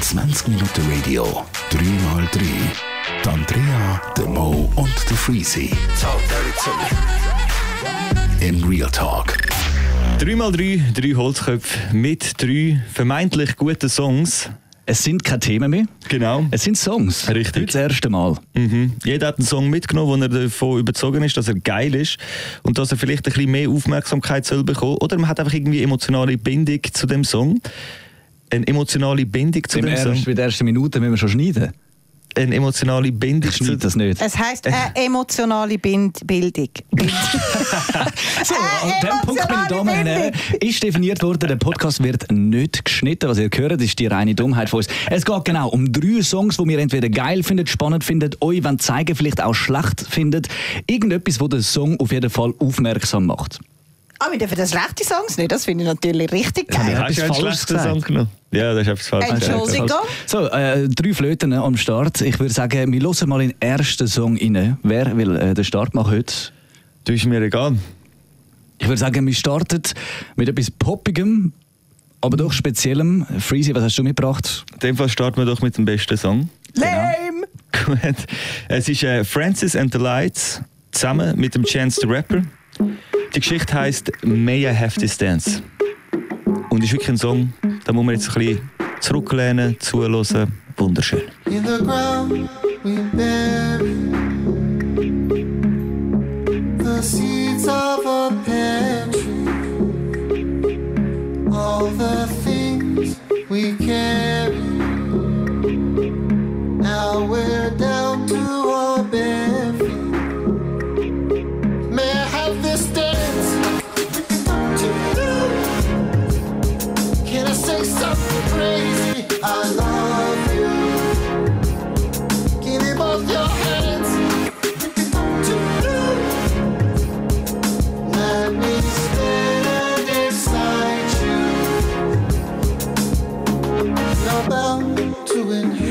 20 Minuten Radio, 3x3. Die Andrea, der Mo und der Freezy. In Real Talk. 3x3, drei Holzköpfe mit drei vermeintlich guten Songs. Es sind keine Themen mehr. Genau. Es sind Songs. Richtig. Das erste Mal. Mhm. Jeder hat einen Song mitgenommen, wo er davon überzogen ist, dass er geil ist und dass er vielleicht ein bisschen mehr Aufmerksamkeit soll bekommen. Oder man hat einfach irgendwie emotionale Bindung zu dem Song. Eine emotionale Bindung zu Im dem Song. ersten, bei der ersten Minute müssen wir schon schneiden. Eine emotionale Bindung Ich zu das nicht. Es heisst eine emotionale Bind Bildung. So, Äh, an dem Punkt, meine Damen und Herren, ist definiert worden, der Podcast wird nicht geschnitten. Was ihr hört, ist die reine Dummheit von uns. Es geht genau um drei Songs, die wir entweder geil findet, spannend findet, euch wollen zeigen, vielleicht auch schlecht findet. Irgendetwas, wo den Song auf jeden Fall aufmerksam macht. Aber wir dürfen das schlechte Songs nicht. Das finde ich natürlich richtig Ja, geil. Hast du einen schlechten Song genommen? Ja, das ist etwas falsch. Entschuldigung. So, äh, drei Flöten am Start. Ich würde sagen, wir hören mal in den ersten Song rein. Wer will äh, den Start machen heute? Du ist mir egal. Ich würde sagen, wir starten mit etwas Poppigem, aber doch Speziellem. Freezy, was hast du mitgebracht? In dem Fall starten wir doch mit dem besten Song. Lame! Gut. Es ist äh, Francis and the Lights zusammen mit dem Chance the Rapper. Die Geschichte heißt May I Have This Dance. Und ist wirklich ein Song, da muss man jetzt ein bisschen zurücklehnen, zuhören. Wunderschön. In the ground we to inhale.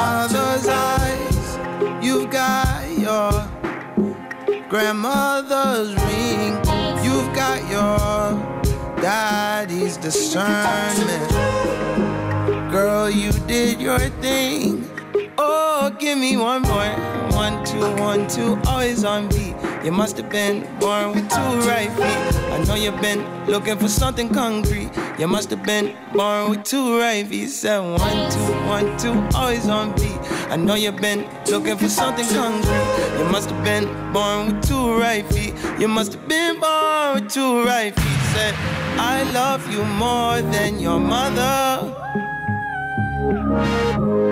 Mother's eyes. You've got your grandmother's ring. You've got your daddy's discernment. Girl, you did your thing. Oh, give me one more. One, two, one, two, always on beat. You must have been born with two right feet. I know you've been looking for something concrete. You must have been born with two right feet. One, two, one, two, always on beat. I know you've been looking for something concrete. You must have been born with two right feet. You must have been born with two right feet. Said, I love you more than your mother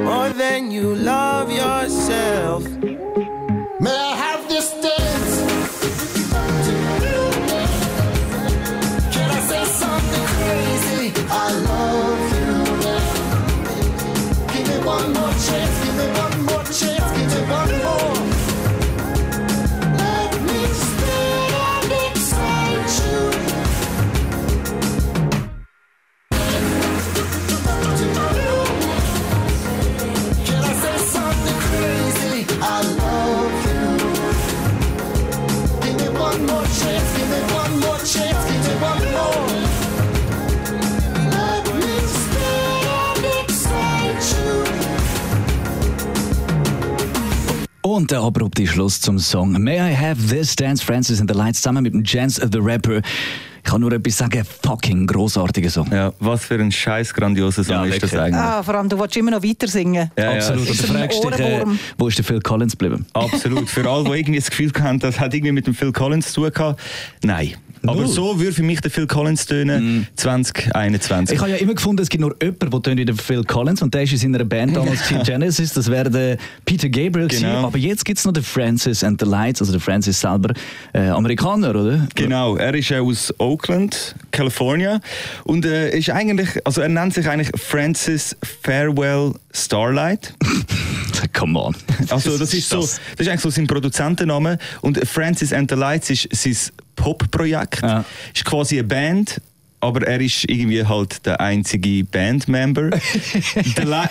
more than you love yourself. Und der abrupte Schluss zum Song May I Have This Dance Francis and the Lights zusammen mit dem Chance the Rapper. Ich kann nur etwas sagen, fucking großartiger Song. Ja, was für ein scheiß grandioser Song Ja, ist das eigentlich. Ah, vor allem, du willst immer noch weiter singen. Ja, Absolut. Ja, Und ist du fragst dich, äh, wo ist der Phil Collins geblieben? absolut. Für alle, die irgendwie das Gefühl haben, das hat irgendwie mit dem Phil Collins zu tun gehabt. Nein. Aber Null. so würde für mich der Phil Collins tönen 2021. Ich habe ja immer gefunden, es gibt nur jemanden, der tönt wie der Phil Collins und der ist in seiner Band damals gewesen, Genesis, das wäre der Peter Gabriel gewesen. Genau. aber jetzt gibt es noch den Francis and the Lights, also der Francis selber, äh, Amerikaner, oder? Genau, er ist äh, aus Oakland, California und äh, ist eigentlich, also er nennt sich eigentlich Francis Farewell Starlight. Come on. Also das ist so, das ist eigentlich so sein Produzentenname und Francis and the Lights ist sein Pop-Projekt. Ja. Ist quasi eine Band. Aber er ist irgendwie halt der einzige Bandmember.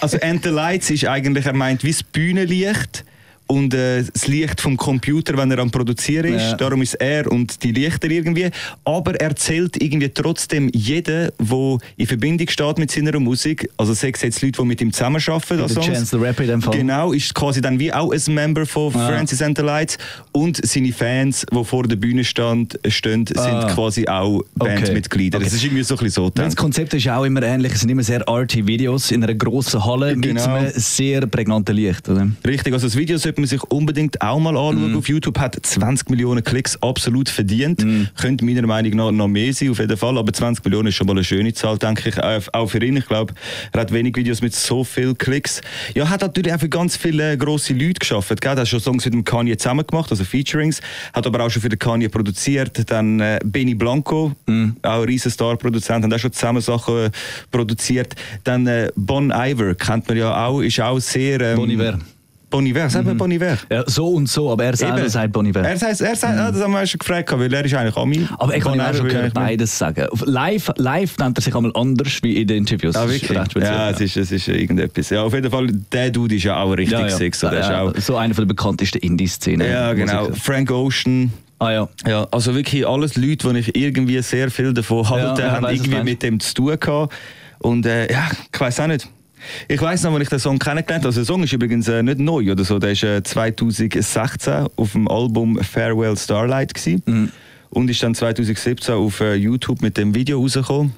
Also And the Lights ist eigentlich, er meint wie das Bühnenlicht und äh, das Licht vom Computer, wenn er am Produzieren ist. Ja. Darum ist er und die Lichter irgendwie. Aber er zählt irgendwie trotzdem jeden, der in Verbindung steht mit seiner Musik. Also sei es jetzt Leute, die mit ihm zusammenarbeiten. Songs. Chance the Rapper in dem Fall. Genau, ist quasi dann wie auch ein Member von Ah. Francis and the Lights und seine Fans, die vor der Bühne stand, stehen, sind Ah. quasi auch Bandmitglieder. Okay. Das ist irgendwie so ein bisschen so. Das. Konzept ist auch immer ähnlich. Es sind immer sehr arty Videos in einer grossen Halle mit Genau. einem sehr prägnanten Licht. Oder? Richtig, also das Video sollte man sich unbedingt auch mal anschauen. Mhm. Auf YouTube hat 20 Millionen Klicks absolut verdient. Könnte meiner Meinung nach noch mehr sein, auf jeden Fall. Aber 20 Millionen ist schon mal eine schöne Zahl, denke ich. Auch auch für ihn. Ich glaube, er hat wenig Videos mit so vielen Klicks. Ja, hat natürlich auch für ganz viele äh, grosse Leute geschafft. Gell? Er hat schon Songs mit dem Kanye zusammen gemacht, also Featurings. Hat aber auch schon für den Kanye produziert. Dann äh, Benny Blanco, Mhm. auch ein riesen Star-Produzent, hat auch schon zusammen Sachen äh, produziert. Dann äh, Bon Iver, kennt man ja auch, ist auch sehr... Ähm, Bon Iver. Bon Iver, sagt man Bon Iver? Ja, so und so, aber er selber Eben. sagt Bon Iver. Er sagt, er sagt ah, das haben wir schon gefragt, weil er ist eigentlich Ami. aber ich kann Bon auch schon gehört, beides sagen. Live, live nennt er sich einmal anders wie in den Interviews. Ah, wirklich? speziell, Ja, es ist, es ist irgendetwas. Ja, auf jeden Fall, der Dude ist ja auch richtig ja, ja. ist ja, auch, so einer der bekanntesten Indie-Szenen. ja, genau. Frank Ocean. Ah ja. Ja, also wirklich alles Leute, die ich irgendwie sehr viel davon halte, ja, haben irgendwie mit dem zu tun gehabt. Und äh, ja, ich weiß auch nicht. Ich weiß noch, als ich den Song kennengelernt habe. Also der Song ist übrigens äh, nicht neu oder so. Der ist äh, 2016 auf dem Album Farewell Starlight gewesen. Mhm. und ist dann 2017 auf äh, YouTube mit dem Video rausgekommen.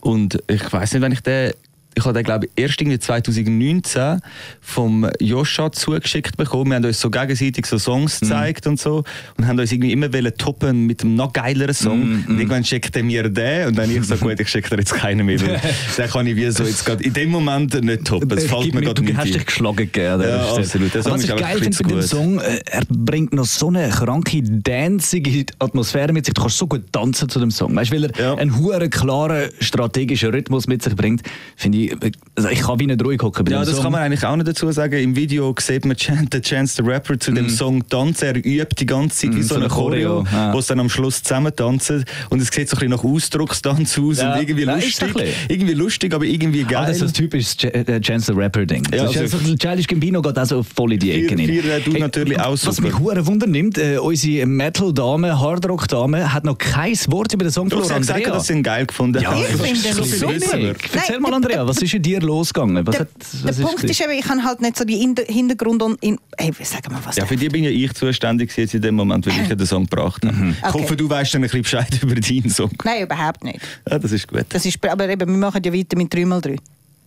Und ich weiß nicht, wenn ich den ich habe den, glaube ich, erst irgendwie 2019 vom Joscha zugeschickt bekommen. Wir haben uns so gegenseitig so Songs Mhm. gezeigt und so und haben uns irgendwie immer wollen toppen mit einem noch geileren Song. Mhm, Und irgendwann schickt er mir den und dann ich so, gut, ich schicke dir jetzt keinen mehr. Den kann ich wie so jetzt gerade in dem Moment nicht toppen. Es fällt mir gerade du nicht hast ein. dich geschlagen gegeben. Ja, Stelle. absolut. Der Aber Song Was ich geil finde bei dem. Song, äh, er bringt noch so eine kranke, danzige Atmosphäre mit sich. Du kannst so gut tanzen zu dem Song. Weißt du, weil er Ja. einen hohen, klaren, strategischen Rhythmus mit sich bringt, finde ich, äh, also ich kann wie nicht ruhig hocken Ja, das Song. kann man eigentlich auch nicht dazu sagen. Im Video sieht man Chan- den Chance the Rapper zu dem Song tanzen. Er übt die ganze Zeit wie Mm, so, so eine Choreo, ja. wo es dann am Schluss zusammen tanzen. Und es sieht so ein bisschen nach Ausdruckstanz aus Ja. und irgendwie ist lustig. Irgendwie lustig, aber irgendwie geil. Ah, das ist das typische Ch- äh, Chance the Rapper-Ding. Ja, also- also, Childish Gambino geht auch so voll in die Ecke rein. vier, du natürlich auch Was super. mich hure Wunder nimmt, äh, unsere Metal-Dame, Hardrock-Dame hat noch kein Wort über den Song du hast verloren. gesagt, dass sie ihn geil gefunden Ja, haben. ich finde viel super. Erzähl Nein, mal, Andrea, was ist in dir losgegangen? Was Der, hat, was der Punkt ist eben, ich habe halt nicht so die Hinter- Hintergrund und in, hey, sag mal was. Ja, für die bin ja ich zuständig jetzt in dem Moment, weil ich den Song gebracht habe. Ich Okay. hoffe, du weißt dann ein bisschen Bescheid über deinen Song. Nein, überhaupt nicht. Ja, das ist gut. Das ist, aber eben, wir machen ja weiter mit 3x3.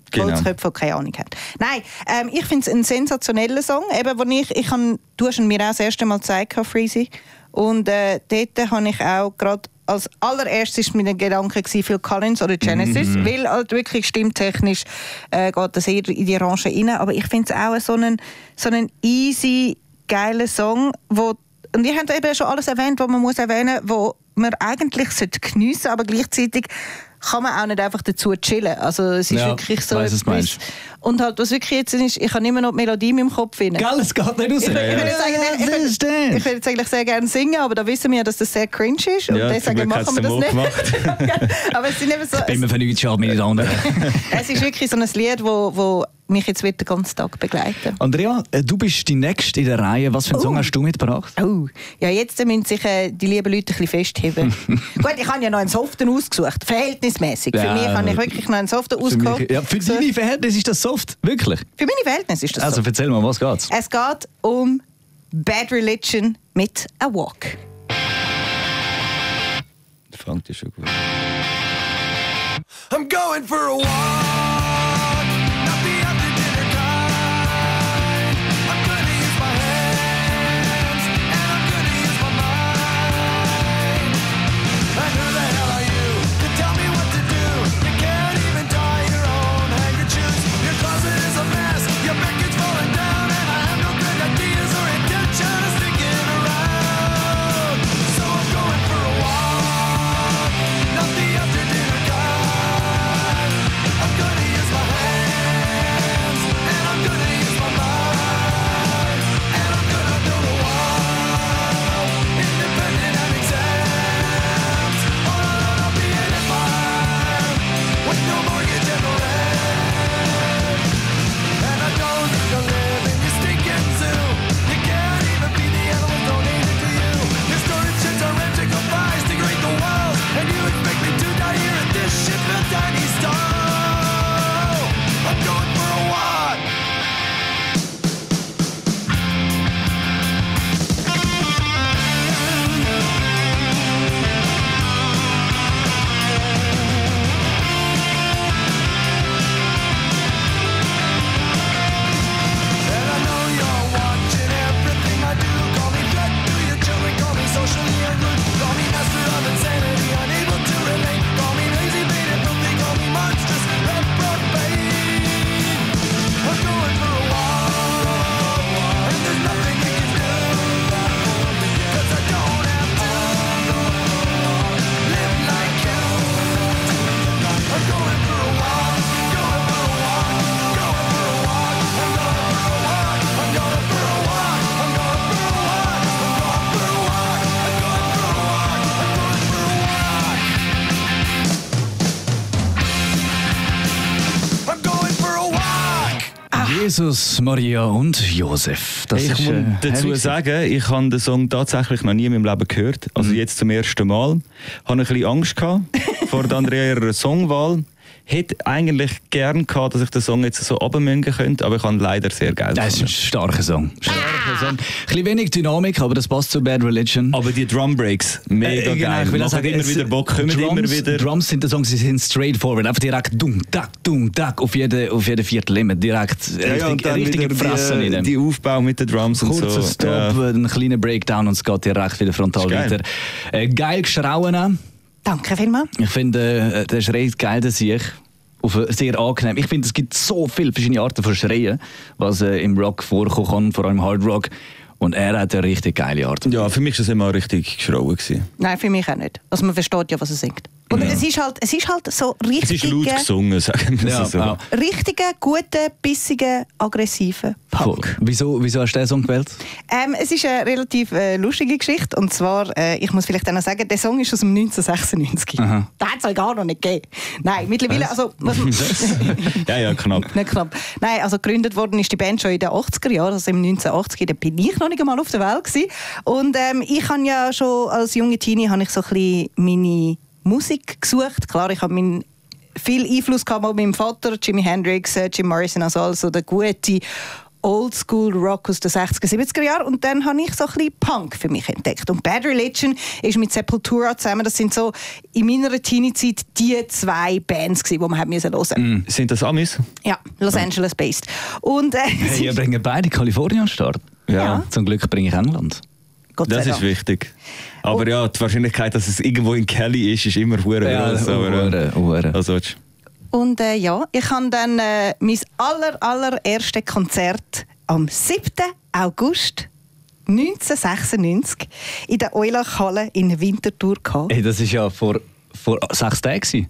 Genau. Holzköpfe, keine Ahnung haben. Nein, ähm, ich finde es ein sensationeller Song. Eben, wo ich, ich han, du hast ihn mir auch das erste Mal gezeigt, Freezy. Und äh, dort habe ich auch gerade als allererstes mein Gedanke Phil Collins oder Genesis, Mhm. weil halt wirklich stimmtechnisch äh, geht das eher in die Range rein. Aber ich finde es auch so einen, so einen easy, geilen Song, wo und ihr habt eben schon alles erwähnt, was man muss erwähnen muss, wo man eigentlich geniessen sollte, aber gleichzeitig kann man auch nicht einfach dazu chillen. Also es ist Ja, wirklich so weiss, was du meinst. Und halt, was wirklich jetzt ist, ich habe immer noch die Melodie in meinem Kopf. Rein. Gell, es geht nicht raus. Ich, ich, jetzt eigentlich, ich, ich will jetzt eigentlich sehr gerne singen, aber da wissen wir ja, dass das sehr cringe ist. Und Ja, deswegen machen wir das nicht. aber es, sind eben so, Bin es, mir für nichts schade, meine Damen. es ist wirklich so ein Lied, wo, wo mich jetzt wird den ganzen Tag begleiten. Andrea, äh, du bist die Nächste in der Reihe. Was für einen Song Oh. hast du mitgebracht? Oh, ja, jetzt müssen sich äh, die lieben Leute ein bisschen festheben. Gut, ich habe ja noch einen Soften ausgesucht, verhältnismäßig. Für Ja, mich habe ich wirklich noch einen Soften Für, ausgesucht. mich, ja, für deine Verhältnisse ist das soft, wirklich. Für meine Verhältnisse ist das Also so. erzähl mal, was geht's? Es geht um Bad Religion mit A Walk. Fängt ja schon gut. I'm going for a walk, Jesus, Maria und Josef. Das ich ist, muss äh, dazu sagen, ich habe den Song tatsächlich noch nie in meinem Leben gehört. Also Mhm. jetzt zum ersten Mal. Ich hatte ein bisschen Angst gehabt vor der Andrea ihrer Songwahl. Hätte eigentlich gern gehabt, dass ich den Song jetzt so abmüngen könnte, aber ich ihn leider sehr geil Das ist ein starker Song. Starker Song. Ein bisschen wenig Dynamik, aber das passt zu Bad Religion. Aber die Drum Breaks, mega Äh, genau, geil. ich will sagen, immer wieder Bock, kommen Drums, immer wieder. Drums sind der Song, sie sind straightforward. Einfach direkt dumm, tack, dumm, tack auf jeden, auf jeden Viertel immer. Direkt Ja, ja, und richtig, dann richtig wieder gefressen die, rein. die Aufbau mit den Drums und Kurzer so. Stop, Ja. ein kleiner Breakdown und es geht direkt wieder frontal weiter. Äh, geil geschrauen. Danke vielmals. Ich finde, äh, der schreit geil, der sich. Auf sehr angenehm. Ich finde, es gibt so viele verschiedene Arten von Schreien, was äh, im Rock vorkommen kann, vor allem Hard Rock. Und er hat eine richtig geile Art. ja, für mich war das immer richtig geschrauen. Gewesen. Nein, für mich auch nicht. Also man versteht ja, was er singt. Und es, ist halt, es ist halt so Es ist richtige, laut gesungen, sagen wir Ja, so. ja. richtige, gute, bissige, aggressive Punk. Wieso, wieso hast du den Song gewählt? Ähm, es ist eine relativ äh, lustige Geschichte. Und zwar, äh, ich muss vielleicht auch noch sagen, der Song ist aus dem 1996. Aha. Da hat es gar noch nicht gegeben. Nein, mittlerweile, also... Was, ja, ja, knapp. nicht knapp. Nein, also gegründet worden ist die Band schon in den 80er Jahren, also im 1980 da bin ich noch nicht einmal auf der Welt gewesen. Und ähm, ich habe ja schon als junge Teenie habe ich so ein bisschen meine Musik gesucht. Klar, ich habe meinen viel Einfluss gehabt mit meinem Vater, Jimi Hendrix, äh, Jim Morrison, also, also der gute Oldschool Rock aus den 60er, 70er Jahren und dann habe ich so ein bisschen Punk für mich entdeckt. Und Bad Religion ist mit Sepultura zusammen, das sind so in meiner Teenie-Zeit die zwei Bands gewesen, die man hat hören. Sind das Amis? Ja, Los Angeles based. Und äh, Hey, ihr bringt beide Kalifornien an Start. Ja. Zum Glück bringe ich England. Gott sei Das ist Dank. wichtig. Aber ja, die Wahrscheinlichkeit, dass es irgendwo in Kelly ist, ist immer hure Ja, groß. aber, hure, hure. Also, Und äh, ja, ich habe dann äh, mein aller, Konzert am 7. August 1996 in der Eulach-Halle in Winterthur gehabt. Hey, das ist ja vor, vor sechs Tagen.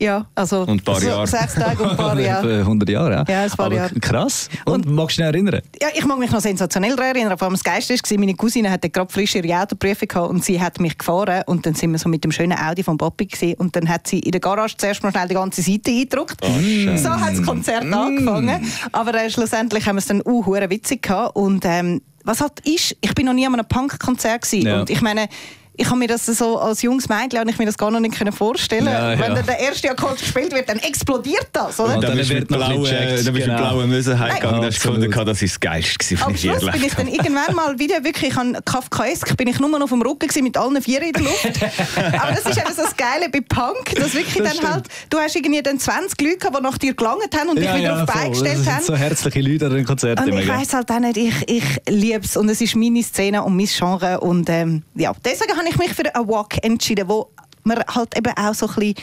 Gewesen. Ja, also Und ein paar so Jahre. sechs Tage und ein paar Jahre. Etwa 100 Jahre, ja. Ja, ein paar Aber Jahre. Krass. Und, magst du dich noch erinnern? Ja, ich mag mich noch sensationell daran erinnern. Vor allem das Geiste war, meine Cousine hatte gerade frisch ihre Autoprüfung gehabt und sie hat mich gefahren und dann sind wir so mit dem schönen Audi von Papi gesehen und dann hat sie in der Garage zuerst mal schnell die ganze Seite eingedruckt. so hat das Konzert angefangen. Aber äh, schlussendlich haben wir es dann hure witzig gehabt und ähm, was halt ist, ich bin noch nie an einem Punk-Konzert gewesen Ja. und ich meine, ich habe mir das so als junges Mädchen ich mir das gar noch nicht können vorstellen. Ja, Wenn ja. dann der erste Akkord gespielt wird, dann explodiert das, oder? Und dann dann bist du wird mit blauen, genau. blauen Mösen heimgegangen. Da hast du gefunden, das war das Geilste, was ich je Schluss bin erlebt ich dann irgendwann mal wieder wirklich, ich habe Kafkaesk, bin ich nur noch auf dem Rücken gewesen, mit allen vier in der Luft. Aber das ist eben so das Geile bei Punk, dass wirklich Das dann stimmt. halt, du hast irgendwie dann 20 Leute gehabt, die nach dir gelangt haben und dich wieder auf die gestellt haben. so herzliche Leute an den Konzerten. Und ich weiss halt auch nicht, ich, ich liebe es und es ist meine Szene und mein Genre und ähm, ja, deswegen habe ich mich für einen Walk entschieden, wo man halt eben auch so ein bisschen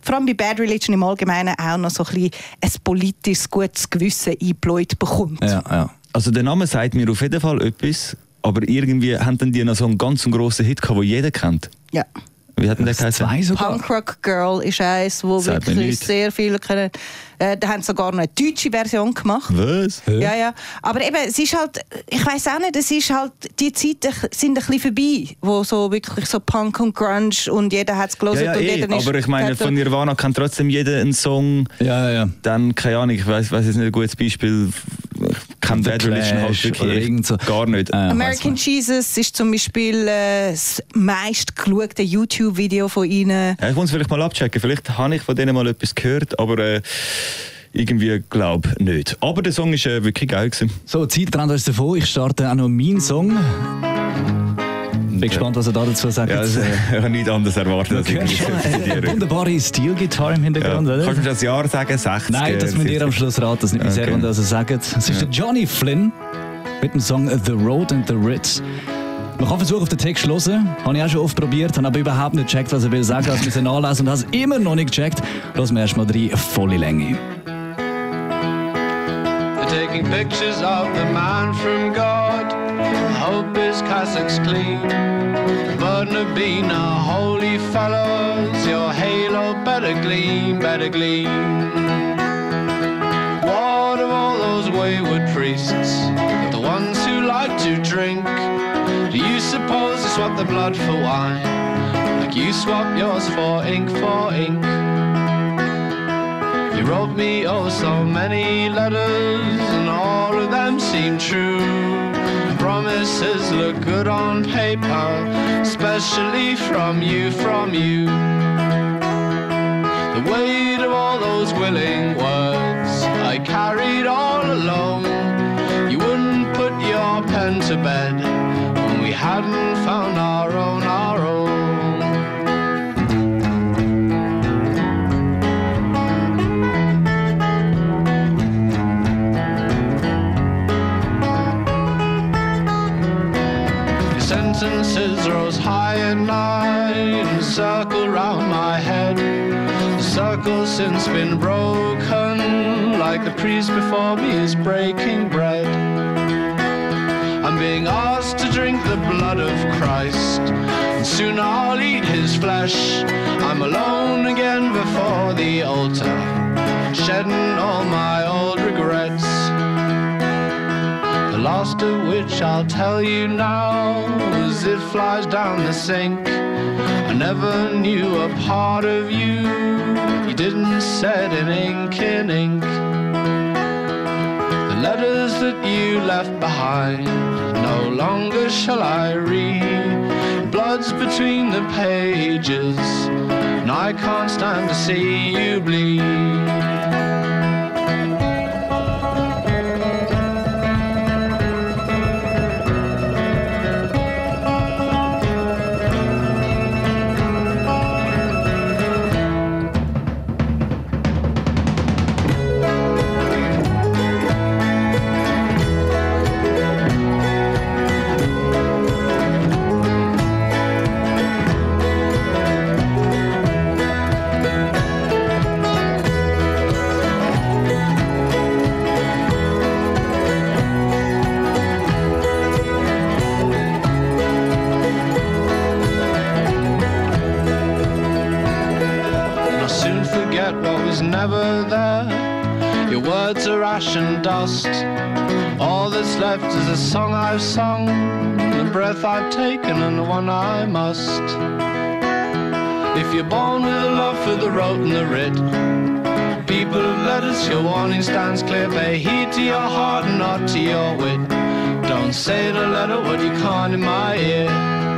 vor allem bei Bad Religion im Allgemeinen auch noch so ein bisschen ein politisches, gutes Gewissen eingebläut bekommt. Ja, ja. Also der Name sagt mir auf jeden Fall etwas, aber irgendwie haben dann die noch so einen ganz grossen Hit gehabt, den jeder kennt. Ja. Wie hat denn der geheißen? Zwei sogar. Punk Rock Girl ist eins, wo Sagt wirklich sehr viele kennen. Äh, da haben sie sogar eine deutsche Version gemacht. Was? Ja, ja. Aber eben, es ist halt, ich weiß auch nicht, es ist halt, die Zeiten sind ein bisschen vorbei, wo so wirklich so Punk und Grunge und jeder hat es gelesen Ja, ja, und eh, jeder ist... aber ich meine, von Nirvana kann trotzdem jeder einen Song. Ja, ja. Dann, keine Ahnung, ich weiß weiß jetzt nicht ein gutes Beispiel. Ich kann The Bad Religion halt wirklich so. gar nicht. Äh, American Jesus ist zum Beispiel äh, das meistgeschaute YouTube-Video von ihnen. Ja, ich muss vielleicht mal abchecken. Vielleicht habe ich von denen mal etwas gehört, aber äh, irgendwie glaube nicht. Aber der Song ist äh, wirklich geil gewesen. So, Zeit rennt uns davon. Ich starte auch noch meinen Song. Bin gespannt, was er da dazu sagt. Ja, also, ich habe nichts anderes erwartet, als Du hörst irgendwie schon zu eine zitieren. wunderbare Steel-Gitarre im Ja. Hintergrund, oder? Kannst du mir das Jahr sagen? 60? Nein, das müsst ihr am Schluss raten. Das nimmt mich sehr Okay. wunder, was ihr sagt. Es ist der Johnny Flynn mit dem Song The Road and the Ritz. Man kann versuchen, auf den Text zu hören. Habe ich auch schon oft probiert, habe aber überhaupt nicht gecheckt, was er will sagen. Ich musste nachlesen und habe es immer noch nicht gecheckt. Lassen wir erstmal drei volle Länge. They're taking pictures of the man from God. Hope his cassocks clean. Have a holy fellows. Your halo better gleam, better gleam. What of all those wayward priests? The ones who like to drink. Do you suppose they swap the blood for wine? Like you swap yours for ink for ink? You wrote me oh so many letters, and all of them seem true. Promises look good on paper, especially from you, from you. The weight of all those willing words I carried all alone. You wouldn't put your pen to bed when we hadn't found our own. The circle's since been broken, like the priest before me is breaking bread. I'm being asked to drink the blood of Christ, and soon I'll eat his flesh. I'm alone again before the altar, Last of which I'll tell you now as it flies down the sink. I never knew a part of you you didn't set in ink in ink. The letters that you left behind no longer shall I read. Blood's between the pages, and I can't stand to see you bleed. Letters, your warning stands clear. Pay heed to your heart and not to your wit. Don't say the letter what you can't in my ear.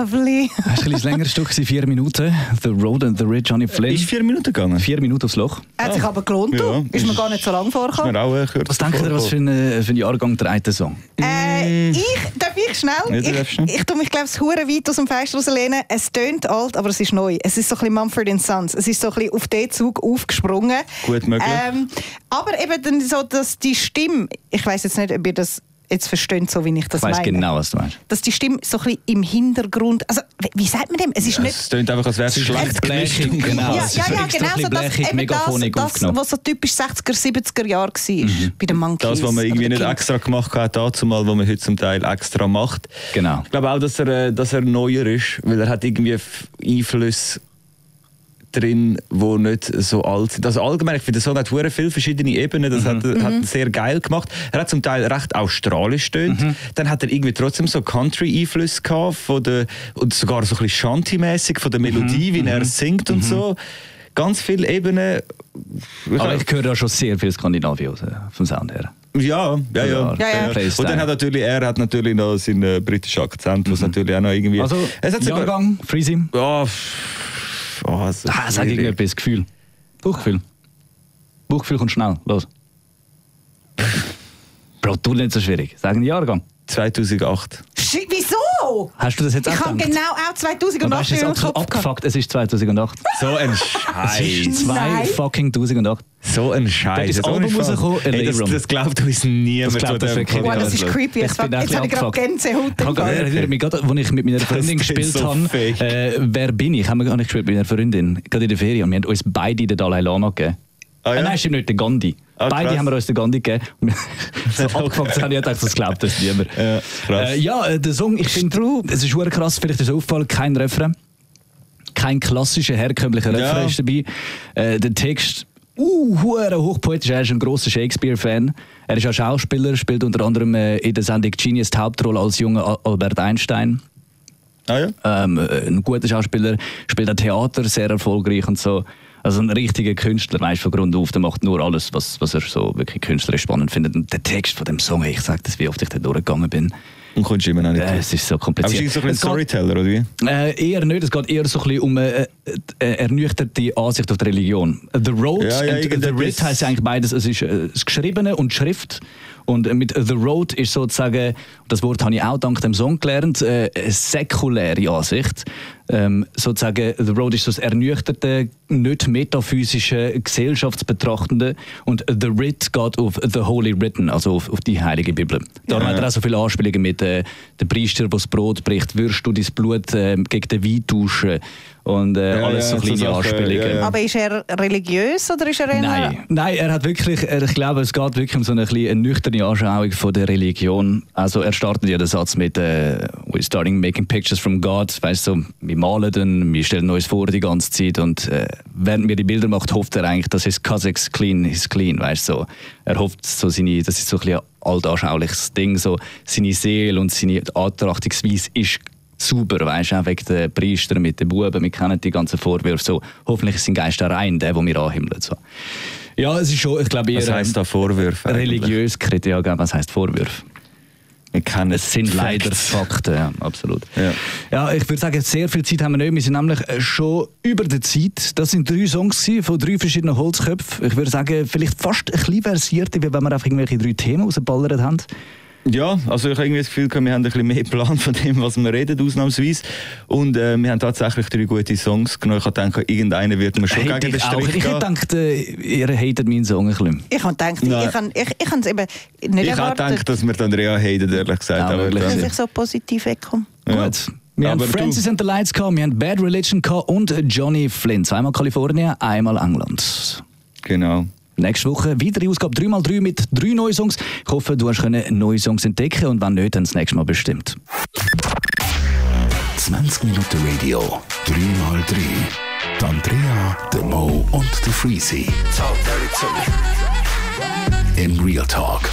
Lovely. Das war ein bisschen längeres Stück, vier Minuten. The Road and the Ridge, Johnny Flynn. Ist vier Minuten gegangen? Vier Minuten aufs Loch. Hat sich aber gelohnt, du. Ja, ist mir ist- gar nicht so lang vorgekommen. mir äh, Was denkt ihr, was für ein, für ein Jahrgang der eine Song? Äh, ich, darf ich schnell? Ja, du darfst ich, schnell. ich tue mich, glaube ich, hure weit aus dem Fenster rauslehnen. Es tönt alt, aber es ist neu. Es ist so ein bisschen Mumford Sons. Es ist so ein bisschen auf den Zug aufgesprungen. Gut möglich. Ähm, aber eben dann so, dass die Stimme, ich weiß jetzt nicht, ob ihr das jetzt versteht, so wie ich das Ich weiss meine. genau, was du meinst. Dass die Stimme so ein bisschen im Hintergrund, also wie, sagt man dem? Es ist nicht Es klingt einfach, als wäre es schlecht gemischt. blechig, genau. ja, es ist ja, ja, extra genau. So, das, eben das, was so typisch 60er, 70er Jahre war, bei den Monkeys. Das, was man irgendwie nicht den extra gemacht hat, dazu mal, was man heute zum Teil extra macht. Genau. Ich glaube auch, dass er, äh, dass er neuer ist, weil er hat irgendwie Einflüsse drin, die nicht so alt sind. Also allgemein, ich finde, der Song hat hure viele verschiedene Ebenen, das hat, er- hat er sehr geil gemacht. Er hat zum Teil recht australisch tönt. Dann hat er irgendwie trotzdem so Country-Einflüsse gehabt, von der, und sogar so ein bisschen Shanty-mäßig von der Melodie, wie er singt und so. Ganz viele Ebenen. Ich Aber ich höre da schon sehr viel Skandinavien äh, vom Sound her. ja, ja, ja. Ja, ja. Und dann hat natürlich, er hat natürlich noch seinen äh, britischen Akzent, was natürlich auch noch irgendwie. Also, es hat Jahrgang, Freesim. Ja, oh, so Ah, sag irgendetwas, Gefühl. Bauchgefühl. Bauchgefühl kommt schnell, los. Bro, tu nicht so schwierig. Sag einen Jahrgang. 2008. Shit, Wieso? Hast du das jetzt Ich auch habe gedacht? genau auch Und 2008 weißt du, es im ist absolut Kopf abgefuckt, es ist 2008. So ein Es Scheiß. ist zwei Nein. fucking 1008. So ein Scheiß. das Album Fall. rausgekommen, Hey, das, das glaubt uns niemand. Das glaubt das wirklich Wow, das ist creepy. Jetzt Jetzt, bin ich habe ich gerade abgefuckt. Gänsehaut. Ich habe erinnere mich gerade, als ich mit meiner Freundin klingt gespielt so habe. fake. Äh, wer bin ich? Haben wir gar nicht gespielt mit meiner Freundin. Gerade in der Ferien. Und wir haben uns beide den Dalai Lama gegeben. Ah, ja? Äh, Nein, stimmt nicht, der Gandhi. Ah, Beide krass. haben wir uns den Gandhi gegeben. so abgefuckt haben, ich dachte, das glaubt das niemand. Ja. Äh, ja, äh, der Song, ich finde, es ist krass, vielleicht ist es auffallen, kein Refrain. Kein klassischer, herkömmlicher Ja. Refrain ist dabei. Äh, der Text, uh, hochpoetisch, er ist ein grosser Shakespeare-Fan. Er ist auch Schauspieler, spielt unter anderem äh, in der Sendung Genius die Hauptrolle als junger Al- Albert Einstein. Ah, ja? Ähm, äh, ein guter Schauspieler, spielt auch Theater, sehr erfolgreich und so. Also ein richtiger Künstler, weißt von Grund auf, der macht nur alles, was, was er so wirklich künstlerisch spannend findet. Und der Text von dem Song, ich sag das, wie oft ich da durchgegangen bin, Und kommst immer noch nicht äh, es ist so Aber kompliziert. ist so ein Es Storyteller, oder wie? äh, eher nicht, es geht eher so ein bisschen um eine äh, ernüchterte Ansicht auf die Religion. The Road Ja, ja, und The Writ heisst eigentlich beides. Es ist äh, das Geschriebene und die Schrift. Und äh, mit The Road ist sozusagen, das Wort habe ich auch dank dem Song gelernt, äh, eine säkuläre Ansicht. Ähm, sozusagen, The Road ist so das ernüchterte, nicht metaphysische, gesellschaftsbetrachtende. Und The Writ geht auf The Holy Written, also auf, auf die heilige Bibel. Darum Ja. hat er auch so viele Anspielungen mit äh, dem Priester, der das Brot bricht, wirst du dein Blut äh, gegen den Wein tauschen und äh, Ja, alles ja, so kleine Anspielungen. ja, ja. Aber ist er religiös oder ist er eher... Nein, nein, er hat wirklich, ich glaube, es geht wirklich um so eine, eine nüchterne Anschauung von der Religion. Also er startet ja den Satz mit äh, «We're starting making pictures from God». Weißt du, so, wir malen dann, wir stellen uns vor die ganze Zeit und äh, während wir die Bilder macht, hofft er eigentlich, dass his Cossacks clean is clean, weißt du. So. Er hofft so seine, das ist so ein bisschen ein altanschauliches Ding, so seine Seele und seine Antrachtungsweise ist sauber, weißt du, auch wegen den Priester mit den Buben, wir kennen die ganzen Vorwürfe, so, hoffentlich ist sein Geist da rein, der, den wir anhimmeln, so. Ja, es ist schon, ich glaube, Was heisst da Vorwürfe? religiös Kritik, ja, was heisst Vorwürfe? Wir kennen Es sind leider. Fakten, ja, absolut. Ja. Ja, ich würde sagen, sehr viel Zeit haben wir nicht. Wir sind nämlich äh, schon über der Zeit. Das sind drei Songs von drei verschiedenen Holzköpfen. Ich würde sagen, vielleicht fast ein bisschen versierter, wie wenn wir einfach irgendwelche drei Themen rausgeballert haben. Ja, also ich habe irgendwie das Gefühl, wir haben ein bisschen mehr Plan von dem, was wir reden, ausnahmsweise. Und äh, wir haben tatsächlich drei gute Songs genommen. Ich habe gedacht, irgendeiner wird mir schon Hätte gegen den ich, auch. Strich ich hätte gedacht, äh, ihr hatet meinen Song ein bisschen. Ich habe gedacht, Nein. ich, habe, ich, ich es eben nicht Ich habe erwartet, gedacht, dass wir dann Andrea haten, ehrlich gesagt. Ja, aber wirklich. dass ich so positiv wegkomme. Ja. Gut. Wir Aber haben du- Francis and the Lights gehabt, wir haben Bad Religion gehabt und Johnny Flynn. Zweimal Kalifornien, einmal England. Genau. Nächste Woche weitere Ausgabe 3x3 mit drei neuen Songs. Ich hoffe, du hast neue Songs entdecken und wenn nicht, dann das nächste Mal bestimmt. 20 Minuten Radio, 3x3. Die Andrea, der Mo und der Freezy. In Real Talk.